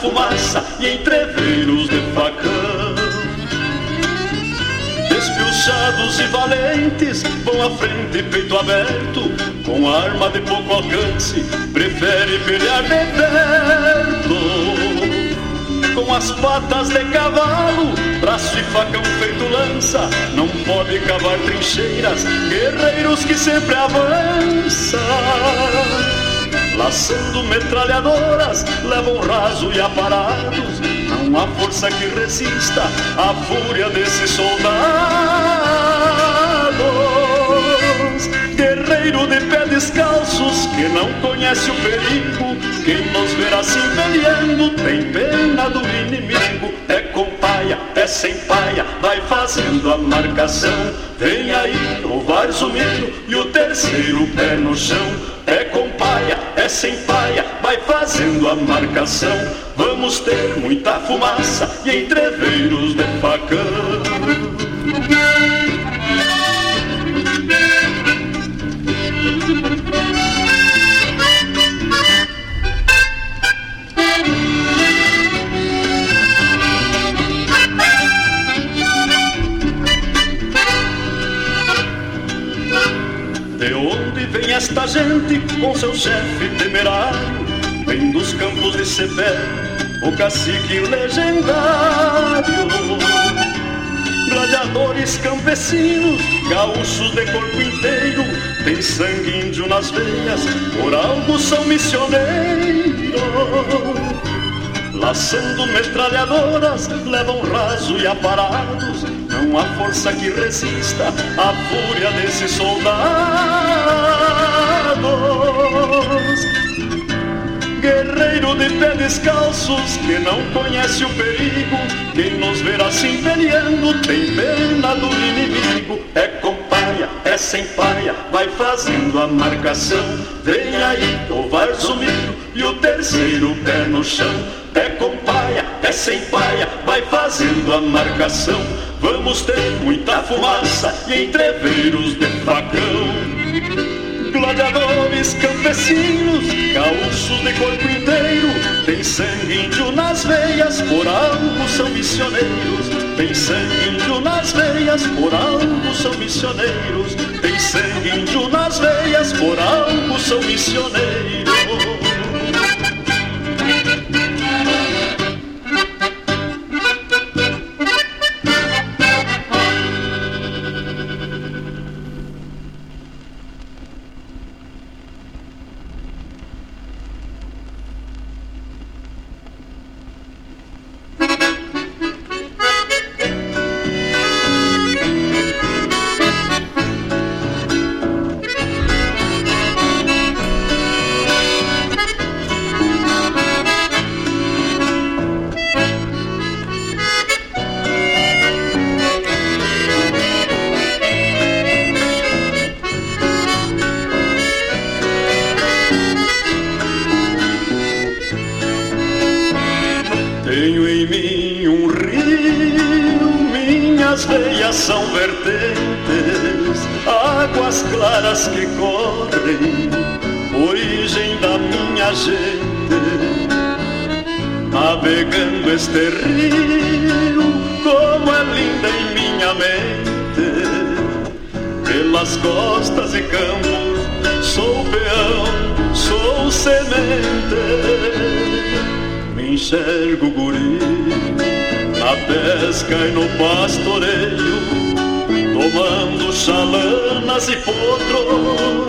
fumaça e entreveiros de facão. Despilchados e valentes vão à frente, peito aberto, com arma de pouco alcance, prefere pelear de perto com as patas de cavalo, braço e facão feito lança, não pode cavar trincheiras, guerreiros que sempre avançam. Laçando metralhadoras, levam raso e aparados, não há força que resista à fúria desses soldados. Guerreiro de pé descalços que não conhece o perigo, quem nos verá se peleando tem pena do inimigo. É com paia, é sem paia, vai fazendo a marcação. Vem aí o Varzumiro e o terceiro pé no chão. É com paia, é sem paia, vai fazendo a marcação. Vamos ter muita fumaça e entreveiros de facão. Esta gente com seu chefe temerário, vem dos campos de Cepé, o cacique legendário. Gladiadores campesinos, gaúchos de corpo inteiro, tem sangue índio nas veias, por algo são missioneiros. Laçando metralhadoras, levam raso e aparados, há força que resista à fúria desses soldados. Guerreiro de pé descalços que não conhece o perigo, quem nos ver assim peleando tem pena do inimigo. É com paia, é sem paia, vai fazendo a marcação. Vem aí o Varzumiro e o terceiro pé no chão. É com paia, é sem paia, vai fazendo a marcação. Vamos ter muita fumaça e entreveiros de facão gladiadores campesinos, gaúchos de corpo inteiro, tem sangue índio nas veias, por algo são missioneiros. Tem sangue índio nas veias, por algo são missioneiros. Tem sangue índio nas veias, por algo são missioneiros. vertentes, águas claras que correm, origem da minha gente. Navegando este rio, como é linda em minha mente, pelas costas e campos, sou peão, sou semente, me enxergo guri na pesca e no pastoreio tomando chalanas e potros,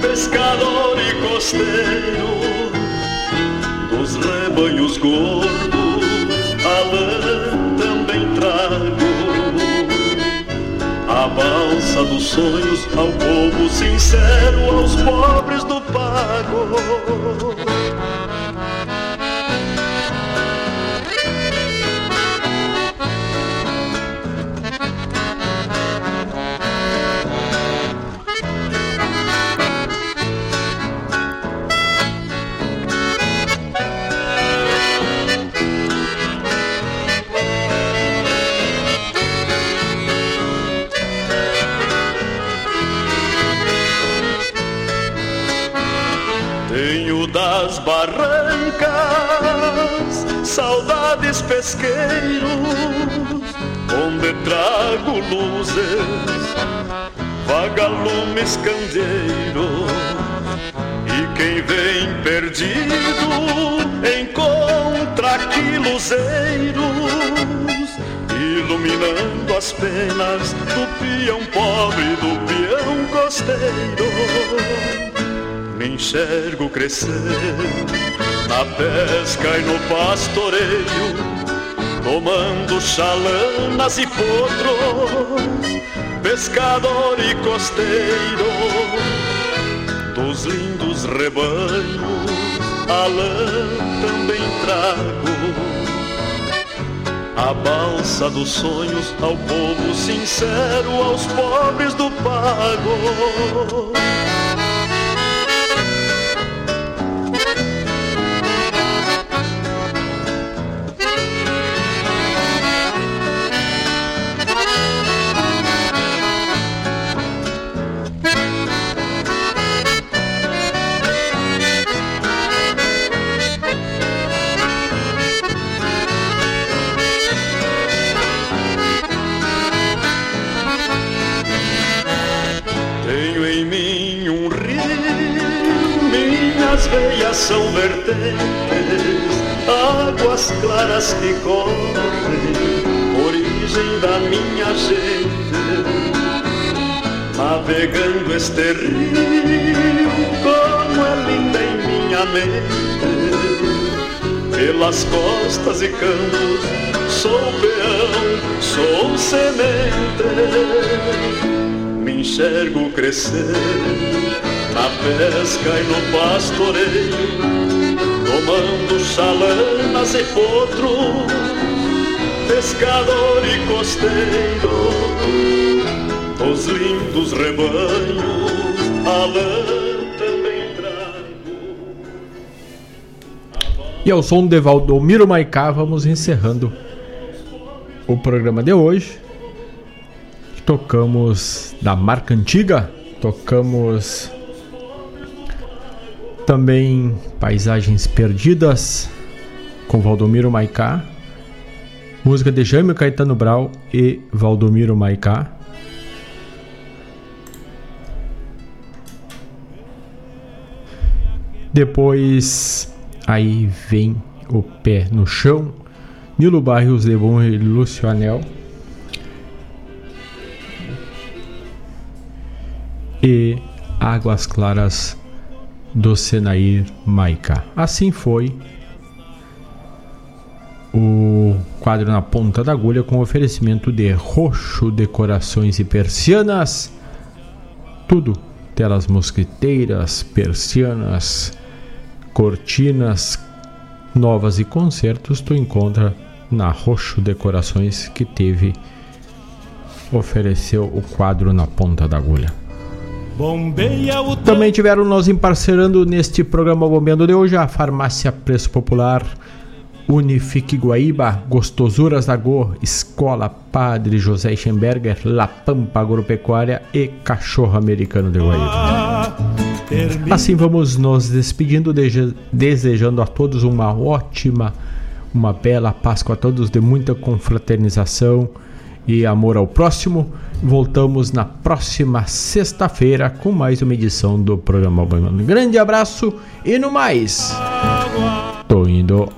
pescador e costeiro dos rebanhos gordos, a lã também trago a balsa dos sonhos ao povo sincero, aos pobres do pago. Pesqueiros, onde trago luzes, vagalumes candeeiros. E quem vem perdido encontra aqui luzeiros, iluminando as penas do peão pobre, do peão costeiro me enxergo crescer na pesca e no pastoreio, tomando chalanas e potros, pescador e costeiro, dos lindos rebanhos, a lã também trago. A balsa dos sonhos ao povo sincero, aos pobres do pago. São vertentes, águas claras que correm, origem da minha gente. Navegando este rio, como é linda em minha mente, pelas costas e campos, sou peão, sou semente me enxergo crescer na pesca e no pastoreio, tomando chalanas e potros, pescador e costeiro, dos lindos rebanhos, a lã também E ao som de Valdomiro Maicá, vamos encerrando o programa de hoje. Tocamos da marca antiga, tocamos também Paisagens Perdidas com Valdomiro Maicá, música de Jaime Caetano Brau e Valdomiro Maicá. Depois aí vem o pé no chão, Nilo Barrios Lebon e Lúcio Anel. e Águas Claras do Senair Maica. Assim foi o quadro na ponta da agulha com oferecimento de roxo, decorações e persianas. Tudo, telas mosquiteiras, persianas, cortinas novas e concertos tu encontra na Roxo Decorações que teve ofereceu o quadro na ponta da agulha. Bombeia o Também tiveram nós emparcerando neste programa Bombeando de hoje a Farmácia Preço Popular, Unifique Guaíba, Gostosuras da Go, Escola Padre José Schemberger, La Pampa Agropecuária e Cachorro Americano de Guaíba. Assim vamos nos despedindo, desejando a todos uma ótima, uma bela Páscoa a todos, de muita confraternização e amor ao próximo. Voltamos na próxima sexta-feira com mais uma edição do programa Um grande abraço e no mais. Tô indo.